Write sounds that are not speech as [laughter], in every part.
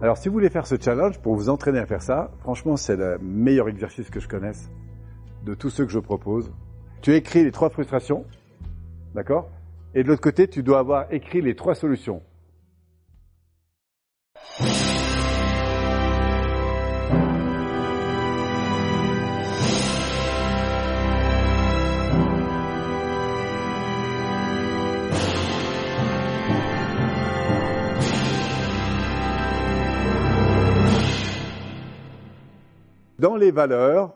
Alors, si vous voulez faire ce challenge, pour vous entraîner à faire ça, franchement, c'est le meilleur exercice que je connaisse de tous ceux que je propose. Tu écris les trois frustrations, d'accord? Et de l'autre côté, tu dois avoir écrit les trois solutions. Dans les valeurs,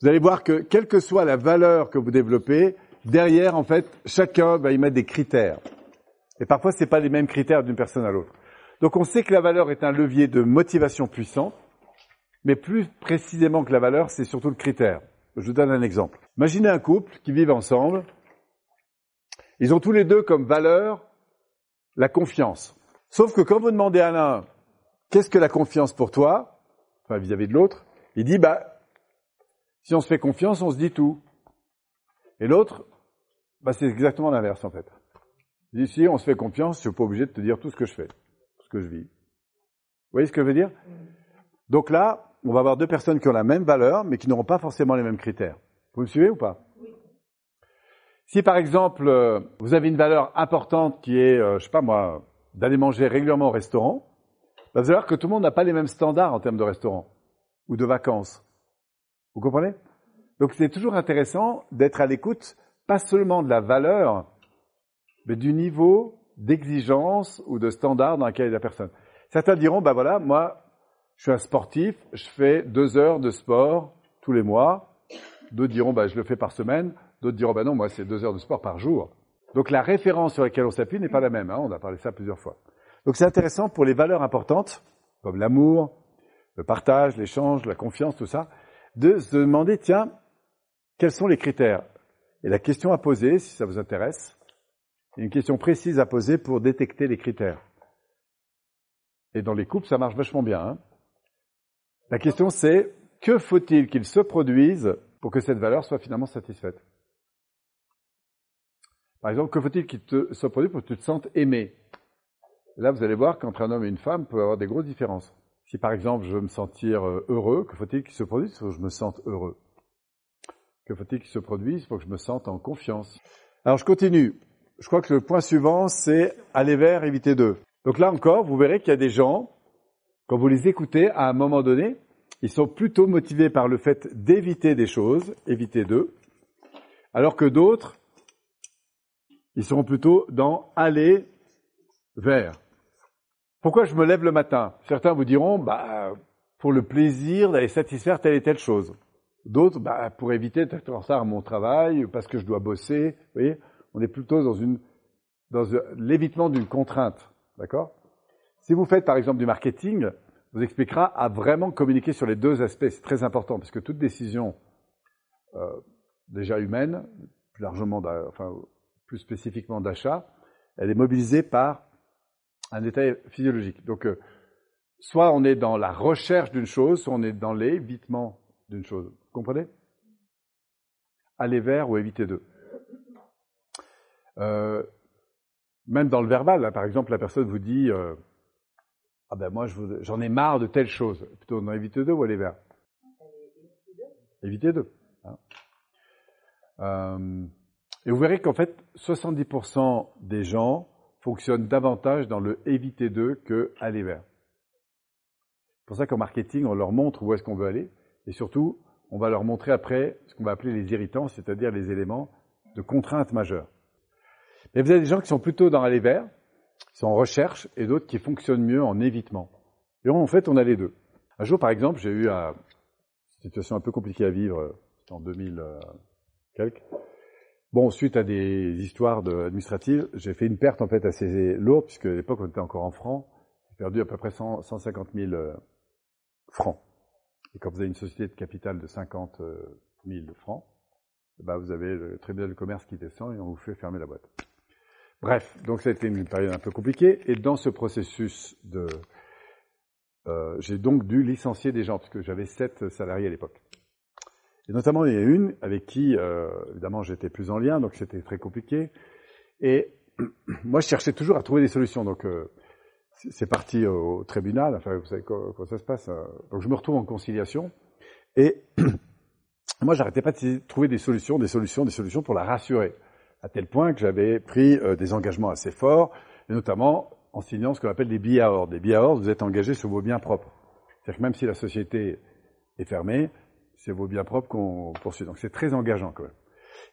vous allez voir que quelle que soit la valeur que vous développez, derrière, en fait, chacun va y mettre des critères. Et parfois, ce pas les mêmes critères d'une personne à l'autre. Donc, on sait que la valeur est un levier de motivation puissant, mais plus précisément que la valeur, c'est surtout le critère. Je vous donne un exemple. Imaginez un couple qui vivent ensemble. Ils ont tous les deux comme valeur la confiance. Sauf que quand vous demandez à l'un, qu'est-ce que la confiance pour toi, enfin vis-à-vis -vis de l'autre, il dit, bah, si on se fait confiance, on se dit tout. Et l'autre, bah, c'est exactement l'inverse, en fait. Il dit, si on se fait confiance, je suis pas obligé de te dire tout ce que je fais, tout ce que je vis. Vous voyez ce que je veux dire? Donc là, on va avoir deux personnes qui ont la même valeur, mais qui n'auront pas forcément les mêmes critères. Vous me suivez ou pas? Si par exemple, euh, vous avez une valeur importante qui est, euh, je sais pas moi, d'aller manger régulièrement au restaurant, bah, vous allez voir que tout le monde n'a pas les mêmes standards en termes de restaurant ou de vacances. Vous comprenez? Donc c'est toujours intéressant d'être à l'écoute, pas seulement de la valeur, mais du niveau d'exigence ou de standard dans lequel est la personne. Certains diront, bah voilà, moi, je suis un sportif, je fais deux heures de sport tous les mois. D'autres diront, bah je le fais par semaine. D'autres diront, bah non, moi c'est deux heures de sport par jour. Donc la référence sur laquelle on s'appuie n'est pas la même. Hein, on a parlé ça plusieurs fois. Donc c'est intéressant pour les valeurs importantes, comme l'amour, le partage, l'échange, la confiance, tout ça, de se demander, tiens, quels sont les critères? Et la question à poser, si ça vous intéresse, une question précise à poser pour détecter les critères. Et dans les couples, ça marche vachement bien. Hein la question c'est, que faut-il qu'il se produise pour que cette valeur soit finalement satisfaite? Par exemple, que faut-il qu'il se produise pour que tu te sentes aimé? Là, vous allez voir qu'entre un homme et une femme, peut y avoir des grosses différences. Si par exemple je veux me sentir euh, heureux, que faut-il qu'il se produise? Pour que je me sente heureux Que faut-il qu'il se produise? Pour que je me sente en confiance Alors je continue. Je crois que le point suivant, c'est aller vers, éviter d'eux. Donc là encore, vous verrez qu'il y a des gens, quand vous les écoutez, à un moment donné, ils sont plutôt motivés par le fait d'éviter des choses, éviter d'eux, alors que d'autres, ils seront plutôt dans aller vers. Pourquoi je me lève le matin? Certains vous diront, bah, pour le plaisir d'aller satisfaire telle et telle chose. D'autres, bah, pour éviter d'être en à mon travail, parce que je dois bosser. Vous voyez, on est plutôt dans dans l'évitement d'une contrainte. D'accord? Si vous faites par exemple du marketing, vous expliquera à vraiment communiquer sur les deux aspects. C'est très important, parce que toute décision euh, déjà humaine, plus largement, plus spécifiquement d'achat, elle est mobilisée par un état physiologique. Donc, euh, soit on est dans la recherche d'une chose, soit on est dans l'évitement d'une chose. Vous comprenez? Aller vers ou éviter d'eux. Euh, même dans le verbal, par exemple, la personne vous dit euh, Ah ben moi, j'en ai marre de telle chose. Plutôt on éviter d'eux ou aller vers? Éviter d'eux. Hein. et vous verrez qu'en fait, 70% des gens fonctionne davantage dans le éviter d'eux que aller vers. C'est pour ça qu'en marketing, on leur montre où est-ce qu'on veut aller, et surtout, on va leur montrer après ce qu'on va appeler les irritants, c'est-à-dire les éléments de contrainte majeure. Mais vous avez des gens qui sont plutôt dans aller vers, qui sont en recherche, et d'autres qui fonctionnent mieux en évitement. Et en fait, on a les deux. Un jour, par exemple, j'ai eu une situation un peu compliquée à vivre, en 2000 euh, quelques. Bon, suite à des histoires administratives, j'ai fait une perte en fait assez lourde, puisque à l'époque on était encore en francs. J'ai perdu à peu près 150 000 euh, francs. Et quand vous avez une société de capital de 50 000 francs, bah vous avez le tribunal de commerce qui descend et on vous fait fermer la boîte. Bref, donc ça a été une période un peu compliquée. Et dans ce processus de... Euh, j'ai donc dû licencier des gens, puisque j'avais sept salariés à l'époque. Et notamment, il y a une avec qui, euh, évidemment, j'étais plus en lien, donc c'était très compliqué. Et [clears throat] moi, je cherchais toujours à trouver des solutions. Donc, euh, c'est parti au tribunal, enfin vous savez comment, ça se passe. Hein. Donc je me retrouve en conciliation et [clears throat] moi j'arrêtais pas de trouver des solutions, des solutions, des solutions pour la rassurer, à tel point que j'avais pris euh, des engagements assez forts, et notamment en signant ce qu'on appelle des billets à ordre. Des billets à ordre, vous êtes engagé sur vos biens propres. C'est-à-dire que même si la société est fermée, c'est vos biens propres qu'on poursuit. Donc c'est très engageant quand même.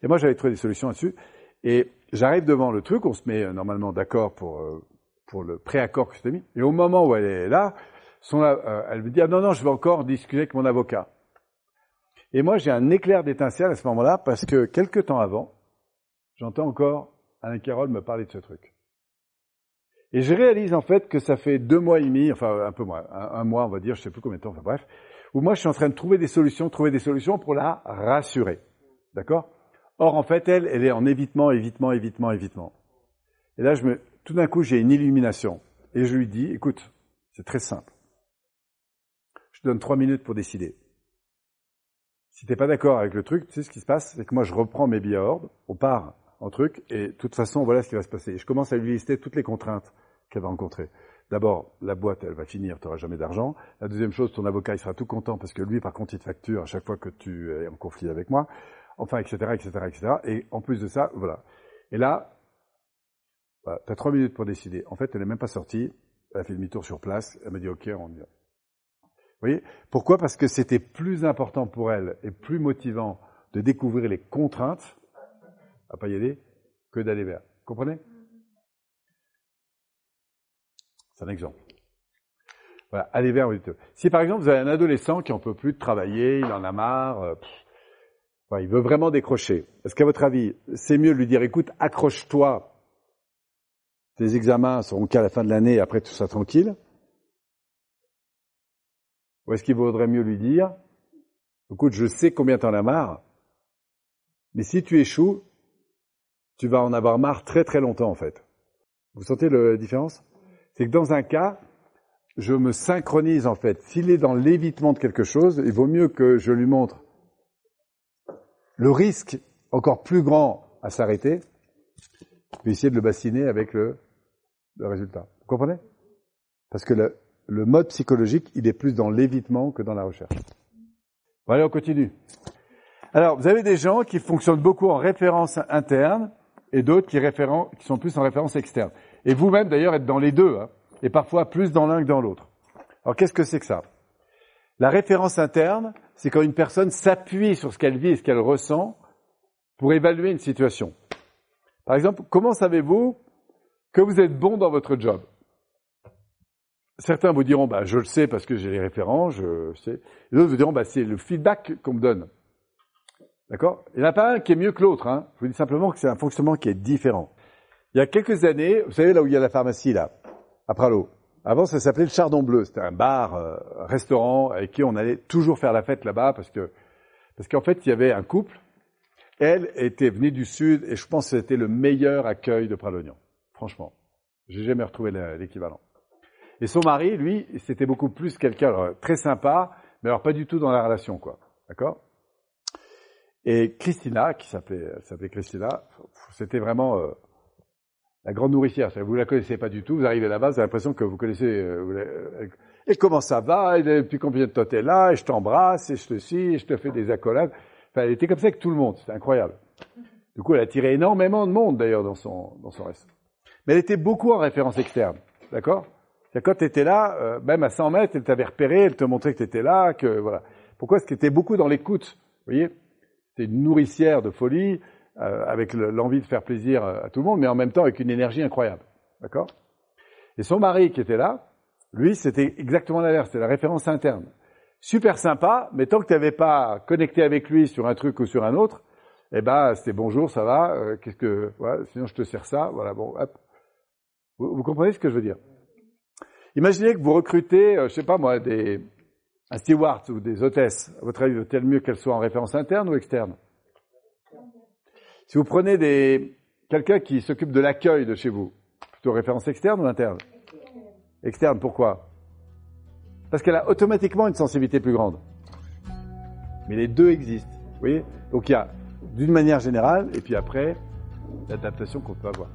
Et moi j'avais trouvé des solutions là-dessus, et j'arrive devant le truc, on se met euh, normalement d'accord pour euh, pour le préaccord que je t'ai mis. Et au moment où elle est là, son, euh, elle me dit ah non non, je vais encore discuter avec mon avocat. Et moi j'ai un éclair d'étincelle à ce moment-là parce que quelques temps avant, j'entends encore Alain Carole me parler de ce truc. Et je réalise en fait que ça fait deux mois et demi, enfin un peu moins, un, mois on va dire, je sais plus combien de temps, enfin bref, où moi je suis en train de trouver des solutions, trouver des solutions pour la rassurer. D'accord? Or, en fait, elle, elle est en évitement, évitement, évitement, évitement. Et là, je me, tout d'un coup, j'ai une illumination. Et je lui dis, écoute, c'est très simple. Je te donne trois minutes pour décider. Si t'es pas d'accord avec le truc, tu sais ce qui se passe, c'est que moi, je reprends mes billets à ordre, on part en truc, et de toute façon, voilà ce qui va se passer. Et je commence à lui lister toutes les contraintes qu'elle va rencontrer. D'abord, la boîte, elle va finir, tu n'auras jamais d'argent. La deuxième chose, ton avocat, il sera tout content parce que lui, par contre, il te facture à chaque fois que tu es en conflit avec moi enfin, etc., etc., etc. Et en plus de ça, voilà. Et là, bah, tu as trois minutes pour décider. En fait, elle n'est même pas sortie. Elle a fait demi-tour sur place. Elle m'a dit, OK, on y va. Vous voyez? Pourquoi? Parce que c'était plus important pour elle et plus motivant de découvrir les contraintes, à pas y aller, que d'aller vers. Comprenez? C'est un exemple. Voilà, aller vers. Si par exemple vous avez un adolescent qui en peut plus de travailler, il en a marre, euh, il veut vraiment décrocher. Est-ce qu'à votre avis, c'est mieux de lui dire, écoute, accroche-toi, tes examens seront qu'à la fin de l'année, après tout ça tranquille Ou est-ce qu'il vaudrait mieux lui dire, écoute, je sais combien t'en as marre, mais si tu échoues, tu vas en avoir marre très très longtemps en fait. Vous sentez la différence? C'est que dans un cas, je me synchronise en fait. S'il est dans l'évitement de quelque chose, il vaut mieux que je lui montre le risque encore plus grand à s'arrêter, vais essayer de le bassiner avec le, résultat. Vous comprenez? Parce que le, mode psychologique, il est plus dans l'évitement que dans la recherche. Bon, allez, on continue. Alors, vous avez des gens qui fonctionnent beaucoup en référence interne et d'autres qui, sont plus en référence externe. Et vous-même, d'ailleurs, êtes dans les deux, hein, et parfois plus dans l'un que dans l'autre. Alors, qu'est-ce que c'est que ça? La référence interne, c'est quand une personne s'appuie sur ce qu'elle vit et ce qu'elle ressent pour évaluer une situation. Par exemple, comment savez-vous que vous êtes bon dans votre job? Certains vous diront, bah, je le sais parce que j'ai les références, je sais. Les autres vous diront, bah, c'est le feedback qu'on me donne. D'accord? Il n'y en a pas un qui est mieux que l'autre. Hein. Je vous dis simplement que c'est un fonctionnement qui est différent. Il y a quelques années, vous savez là où il y a la pharmacie, là, à Pralo, avant, ça s'appelait le Chardon Bleu. C'était un bar, euh, restaurant, avec qui on allait toujours faire la fête là-bas parce que parce qu'en fait, il y avait un couple. Elle était venue du sud et je pense que c'était le meilleur accueil de Pralognan. Franchement, j'ai jamais retrouvé l'équivalent. Et son mari, lui, c'était beaucoup plus quelqu'un très sympa, mais alors pas du tout dans la relation, quoi. D'accord? Et Christina, qui s'appelait, s'appelait Christina, c'était vraiment euh, la grande nourricière. Vous la connaissez pas du tout, vous arrivez là-bas, vous avez l'impression que vous connaissez. Euh, euh, et comment ça va Et depuis combien de temps t'es là Et je t'embrasse, et je te suis, et je te fais des accolades. Enfin, elle était comme ça avec tout le monde, c'était incroyable. Du coup, elle a tiré énormément de monde d'ailleurs dans son dans son reste. Mais elle était beaucoup en référence externe, d'accord? Quand tu étais là, euh, même à 100 mètres, elle t'avait repéré, elle te montrait que tu étais là, que voilà. Pourquoi? Parce qu'elle était beaucoup dans l'écoute, vous voyez? C'était une nourricière de folie. Euh, avec l'envie de faire plaisir à tout le monde, mais en même temps avec une énergie incroyable. D'accord? Et son mari qui était là, lui, c'était exactement l'inverse, c'était la référence interne. Super sympa, mais tant que tu n'avais pas connecté avec lui sur un truc ou sur un autre, eh ben c'était bonjour, ça va, euh, qu'est-ce que, sinon je te sers ça, voilà, bon, hop. Vous, comprenez ce que je veux dire? Imaginez que vous recrutez, euh, je sais pas moi, des un steward ou des hôtesses. À votre avis, vaut-il mieux qu'elles soient en référence interne ou externe? Si vous prenez des, quelqu'un qui s'occupe de l'accueil de chez vous, plutôt référence externe ou interne? Externe, pourquoi? Parce qu'elle a automatiquement une sensibilité plus grande. Mais les deux existent. Vous voyez? Donc il y a d'une manière générale, et puis après, l'adaptation qu'on peut avoir.